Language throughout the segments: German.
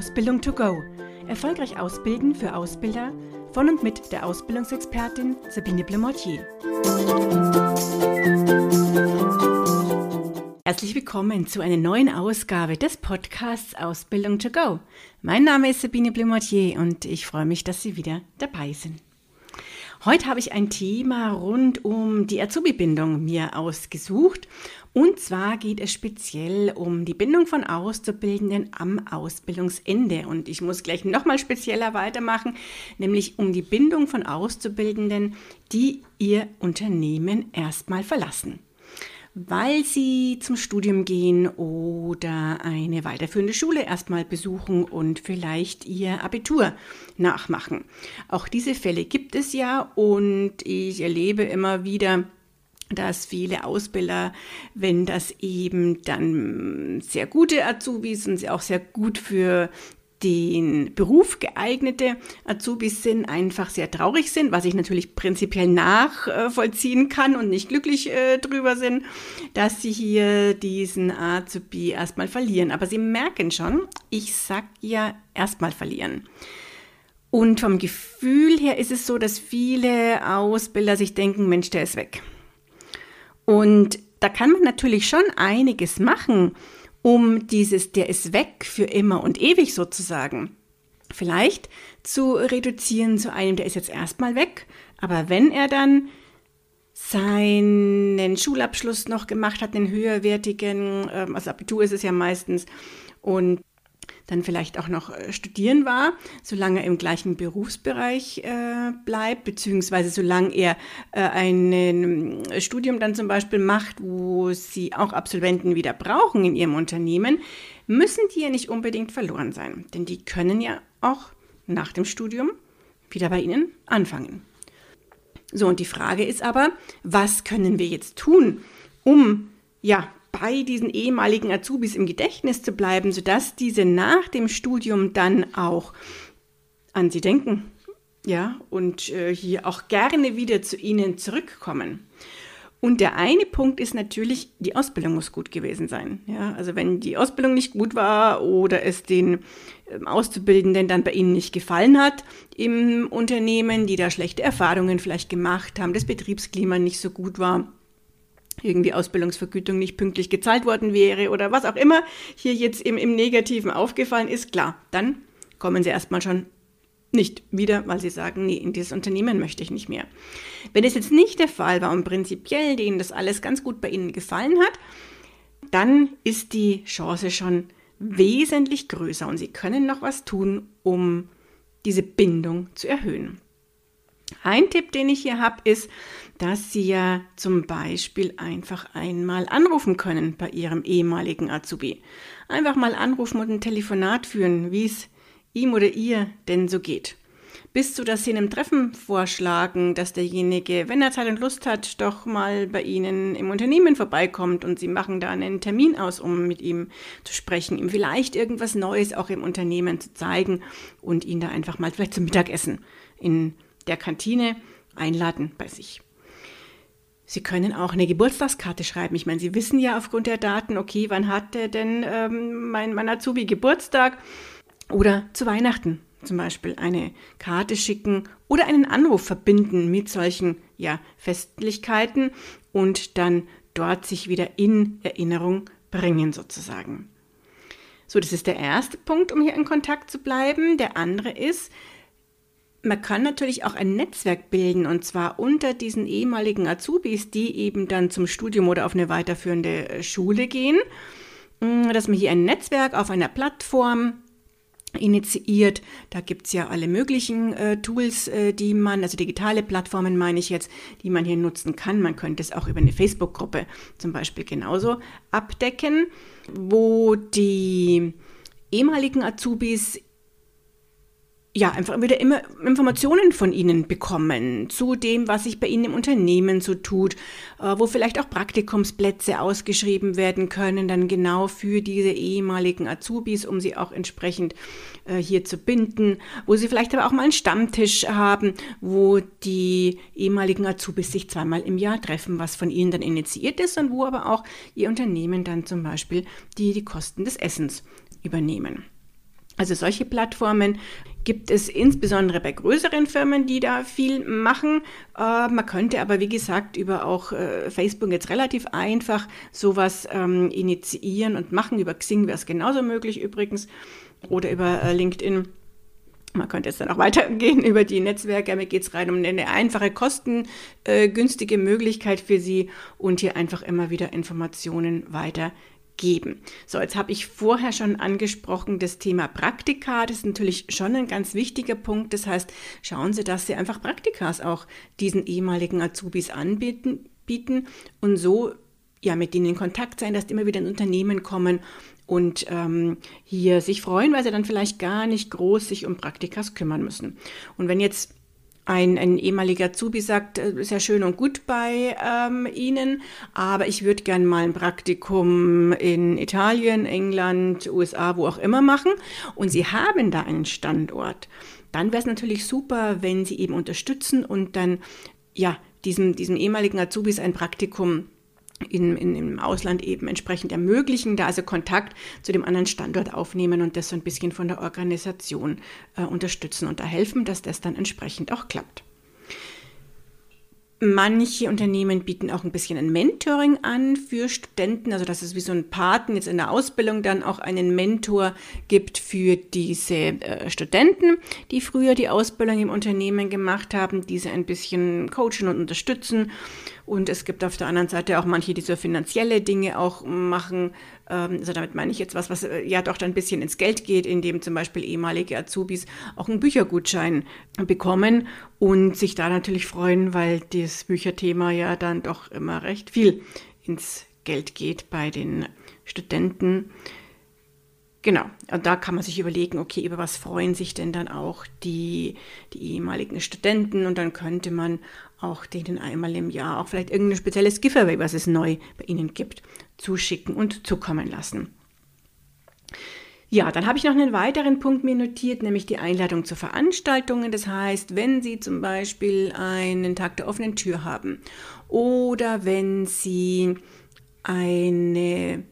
Ausbildung to go. Erfolgreich ausbilden für Ausbilder von und mit der Ausbildungsexpertin Sabine Blemortier. Herzlich willkommen zu einer neuen Ausgabe des Podcasts Ausbildung to go. Mein Name ist Sabine Blemortier und ich freue mich, dass Sie wieder dabei sind. Heute habe ich ein Thema rund um die Azubi-Bindung mir ausgesucht. Und zwar geht es speziell um die Bindung von Auszubildenden am Ausbildungsende. Und ich muss gleich nochmal spezieller weitermachen, nämlich um die Bindung von Auszubildenden, die ihr Unternehmen erstmal verlassen weil sie zum Studium gehen oder eine weiterführende Schule erstmal besuchen und vielleicht ihr Abitur nachmachen. Auch diese Fälle gibt es ja und ich erlebe immer wieder, dass viele Ausbilder, wenn das eben dann sehr gute Azubis und auch sehr gut für den Beruf geeignete Azubis sind, einfach sehr traurig sind, was ich natürlich prinzipiell nachvollziehen kann und nicht glücklich äh, drüber sind, dass sie hier diesen Azubi erstmal verlieren. Aber sie merken schon, ich sag ja erstmal verlieren. Und vom Gefühl her ist es so, dass viele Ausbilder sich denken, Mensch, der ist weg. Und da kann man natürlich schon einiges machen, um dieses, der ist weg für immer und ewig sozusagen, vielleicht zu reduzieren zu einem, der ist jetzt erstmal weg, aber wenn er dann seinen Schulabschluss noch gemacht hat, den höherwertigen, ähm, also Abitur ist es ja meistens, und dann vielleicht auch noch äh, studieren war, solange er im gleichen Berufsbereich äh, bleibt, beziehungsweise solange er äh, ein äh, Studium dann zum Beispiel macht, wo sie auch Absolventen wieder brauchen in ihrem Unternehmen, müssen die ja nicht unbedingt verloren sein. Denn die können ja auch nach dem Studium wieder bei ihnen anfangen. So, und die Frage ist aber, was können wir jetzt tun, um ja, bei diesen ehemaligen Azubis im Gedächtnis zu bleiben, sodass diese nach dem Studium dann auch an sie denken, ja, und äh, hier auch gerne wieder zu ihnen zurückkommen. Und der eine Punkt ist natürlich, die Ausbildung muss gut gewesen sein. Ja, also wenn die Ausbildung nicht gut war oder es den ähm, Auszubildenden dann bei ihnen nicht gefallen hat im Unternehmen, die da schlechte Erfahrungen vielleicht gemacht haben, das Betriebsklima nicht so gut war, irgendwie Ausbildungsvergütung nicht pünktlich gezahlt worden wäre oder was auch immer hier jetzt im, im Negativen aufgefallen ist, klar, dann kommen sie erstmal schon nicht wieder, weil sie sagen, nee, in dieses Unternehmen möchte ich nicht mehr. Wenn es jetzt nicht der Fall war und prinzipiell denen das alles ganz gut bei ihnen gefallen hat, dann ist die Chance schon wesentlich größer und sie können noch was tun, um diese Bindung zu erhöhen. Ein Tipp, den ich hier habe, ist, dass Sie ja zum Beispiel einfach einmal anrufen können bei Ihrem ehemaligen Azubi. Einfach mal anrufen und ein Telefonat führen, wie es ihm oder ihr denn so geht. Bis zu, dass Sie einem Treffen vorschlagen, dass derjenige, wenn er Zeit und Lust hat, doch mal bei Ihnen im Unternehmen vorbeikommt und Sie machen da einen Termin aus, um mit ihm zu sprechen, ihm vielleicht irgendwas Neues auch im Unternehmen zu zeigen und ihn da einfach mal vielleicht zum Mittagessen in der Kantine einladen bei sich. Sie können auch eine Geburtstagskarte schreiben. Ich meine, Sie wissen ja aufgrund der Daten, okay, wann hat denn ähm, mein, mein Azubi Geburtstag? Oder zu Weihnachten zum Beispiel eine Karte schicken oder einen Anruf verbinden mit solchen ja, Festlichkeiten und dann dort sich wieder in Erinnerung bringen sozusagen. So, das ist der erste Punkt, um hier in Kontakt zu bleiben. Der andere ist, man kann natürlich auch ein Netzwerk bilden und zwar unter diesen ehemaligen Azubis, die eben dann zum Studium oder auf eine weiterführende äh, Schule gehen, mm, dass man hier ein Netzwerk auf einer Plattform initiiert. Da gibt's ja alle möglichen äh, Tools, äh, die man, also digitale Plattformen meine ich jetzt, die man hier nutzen kann. Man könnte es auch über eine Facebook-Gruppe zum Beispiel genauso abdecken, wo die ehemaligen Azubis ja, einfach wieder immer Informationen von Ihnen bekommen zu dem, was sich bei Ihnen im Unternehmen so tut, äh, wo vielleicht auch Praktikumsplätze ausgeschrieben werden können, dann genau für diese ehemaligen Azubis, um sie auch entsprechend äh, hier zu binden, wo Sie vielleicht aber auch mal einen Stammtisch haben, wo die ehemaligen Azubis sich zweimal im Jahr treffen, was von Ihnen dann initiiert ist und wo aber auch Ihr Unternehmen dann zum Beispiel die, die Kosten des Essens übernehmen. Also solche Plattformen gibt es insbesondere bei größeren Firmen, die da viel machen. Äh, man könnte aber, wie gesagt, über auch äh, Facebook jetzt relativ einfach sowas ähm, initiieren und machen. Über Xing wäre es genauso möglich übrigens oder über äh, LinkedIn. Man könnte jetzt dann auch weitergehen über die Netzwerke. Mir geht es rein um eine einfache, kostengünstige Möglichkeit für Sie und hier einfach immer wieder Informationen weiter geben. So, jetzt habe ich vorher schon angesprochen, das Thema Praktika. Das ist natürlich schon ein ganz wichtiger Punkt. Das heißt, schauen Sie, dass Sie einfach Praktikas auch diesen ehemaligen Azubis anbieten bieten und so ja mit ihnen in Kontakt sein, dass die immer wieder in Unternehmen kommen und ähm, hier sich freuen, weil sie dann vielleicht gar nicht groß sich um Praktikas kümmern müssen. Und wenn jetzt ein, ein ehemaliger Azubi sagt, äh, ist ja schön und gut bei ähm, Ihnen, aber ich würde gerne mal ein Praktikum in Italien, England, USA, wo auch immer machen. Und Sie haben da einen Standort, dann wäre es natürlich super, wenn Sie eben unterstützen und dann ja diesem, diesem ehemaligen Azubis ein Praktikum in, in, im Ausland eben entsprechend ermöglichen, da also Kontakt zu dem anderen Standort aufnehmen und das so ein bisschen von der Organisation äh, unterstützen und da helfen, dass das dann entsprechend auch klappt. Manche Unternehmen bieten auch ein bisschen ein Mentoring an für Studenten, also dass es wie so ein Paten jetzt in der Ausbildung dann auch einen Mentor gibt für diese äh, Studenten, die früher die Ausbildung im Unternehmen gemacht haben, diese ein bisschen coachen und unterstützen. Und es gibt auf der anderen Seite auch manche, die so finanzielle Dinge auch machen. Ähm, also damit meine ich jetzt was, was äh, ja doch dann ein bisschen ins Geld geht, indem zum Beispiel ehemalige Azubis auch einen Büchergutschein bekommen und sich da natürlich freuen, weil das Bücherthema ja dann doch immer recht viel ins Geld geht bei den Studenten. Genau, und da kann man sich überlegen, okay, über was freuen sich denn dann auch die, die ehemaligen Studenten und dann könnte man auch denen einmal im Jahr auch vielleicht irgendein spezielles Giveaway, was es neu bei ihnen gibt, zuschicken und zukommen lassen. Ja, dann habe ich noch einen weiteren Punkt mir notiert, nämlich die Einladung zu Veranstaltungen. Das heißt, wenn Sie zum Beispiel einen Tag der offenen Tür haben oder wenn Sie eine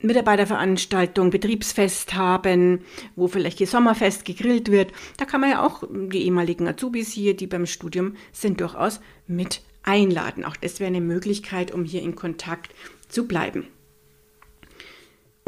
Mitarbeiterveranstaltung, Betriebsfest haben, wo vielleicht hier Sommerfest gegrillt wird. Da kann man ja auch die ehemaligen Azubis hier, die beim Studium sind, durchaus mit einladen. Auch das wäre eine Möglichkeit, um hier in Kontakt zu bleiben.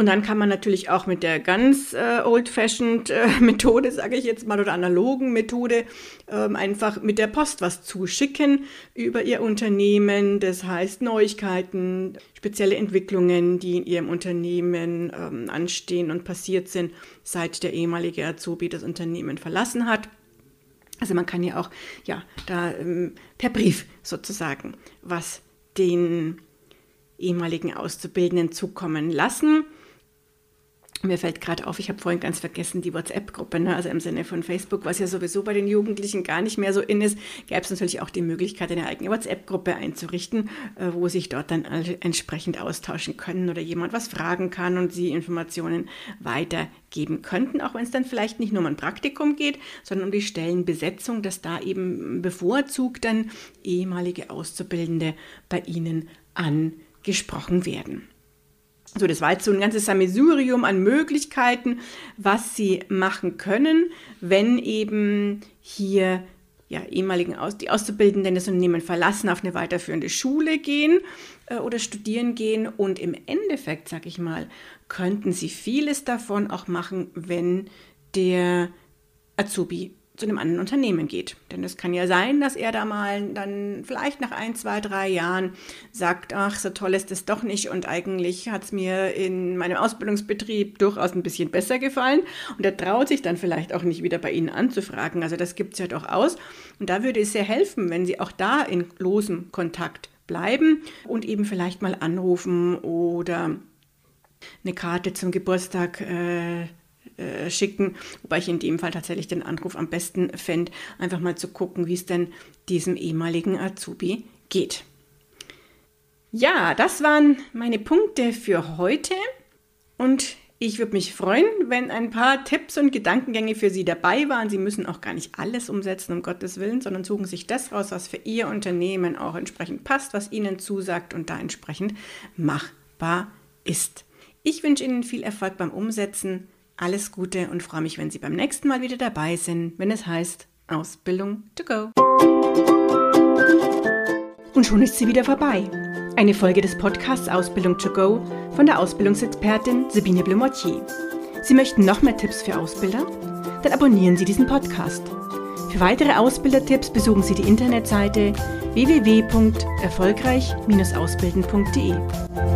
Und dann kann man natürlich auch mit der ganz äh, old-fashioned äh, Methode, sage ich jetzt mal, oder analogen Methode, ähm, einfach mit der Post was zuschicken über ihr Unternehmen. Das heißt Neuigkeiten, spezielle Entwicklungen, die in ihrem Unternehmen ähm, anstehen und passiert sind, seit der ehemalige Azubi das Unternehmen verlassen hat. Also man kann ja auch ja, da ähm, per Brief sozusagen was den ehemaligen Auszubildenden zukommen lassen. Mir fällt gerade auf, ich habe vorhin ganz vergessen, die WhatsApp-Gruppe, ne? also im Sinne von Facebook, was ja sowieso bei den Jugendlichen gar nicht mehr so in ist, gäbe es natürlich auch die Möglichkeit, eine eigene WhatsApp-Gruppe einzurichten, äh, wo sich dort dann entsprechend austauschen können oder jemand was fragen kann und sie Informationen weitergeben könnten, auch wenn es dann vielleicht nicht nur um ein Praktikum geht, sondern um die Stellenbesetzung, dass da eben bevorzugt dann ehemalige Auszubildende bei Ihnen angesprochen werden. So, das war jetzt so ein ganzes Sammelsurium an Möglichkeiten, was sie machen können, wenn eben hier ja, ehemaligen Aus die Auszubildenden das Unternehmen verlassen, auf eine weiterführende Schule gehen äh, oder studieren gehen. Und im Endeffekt, sag ich mal, könnten sie vieles davon auch machen, wenn der Azubi zu einem anderen Unternehmen geht. Denn es kann ja sein, dass er da mal dann vielleicht nach ein, zwei, drei Jahren sagt, ach, so toll ist es doch nicht und eigentlich hat es mir in meinem Ausbildungsbetrieb durchaus ein bisschen besser gefallen und er traut sich dann vielleicht auch nicht wieder bei Ihnen anzufragen. Also das gibt es ja doch aus und da würde es sehr helfen, wenn Sie auch da in losem Kontakt bleiben und eben vielleicht mal anrufen oder eine Karte zum Geburtstag äh, äh, schicken, wobei ich in dem Fall tatsächlich den Anruf am besten fände, einfach mal zu gucken, wie es denn diesem ehemaligen Azubi geht. Ja, das waren meine Punkte für heute und ich würde mich freuen, wenn ein paar Tipps und Gedankengänge für Sie dabei waren. Sie müssen auch gar nicht alles umsetzen, um Gottes Willen, sondern suchen sich das raus, was für Ihr Unternehmen auch entsprechend passt, was Ihnen zusagt und da entsprechend machbar ist. Ich wünsche Ihnen viel Erfolg beim Umsetzen alles Gute und freue mich, wenn Sie beim nächsten Mal wieder dabei sind, wenn es heißt Ausbildung to go. Und schon ist sie wieder vorbei. Eine Folge des Podcasts Ausbildung to go von der Ausbildungsexpertin Sabine Blumottier. Sie möchten noch mehr Tipps für Ausbilder? Dann abonnieren Sie diesen Podcast. Für weitere Ausbildertipps besuchen Sie die Internetseite www.erfolgreich-ausbilden.de.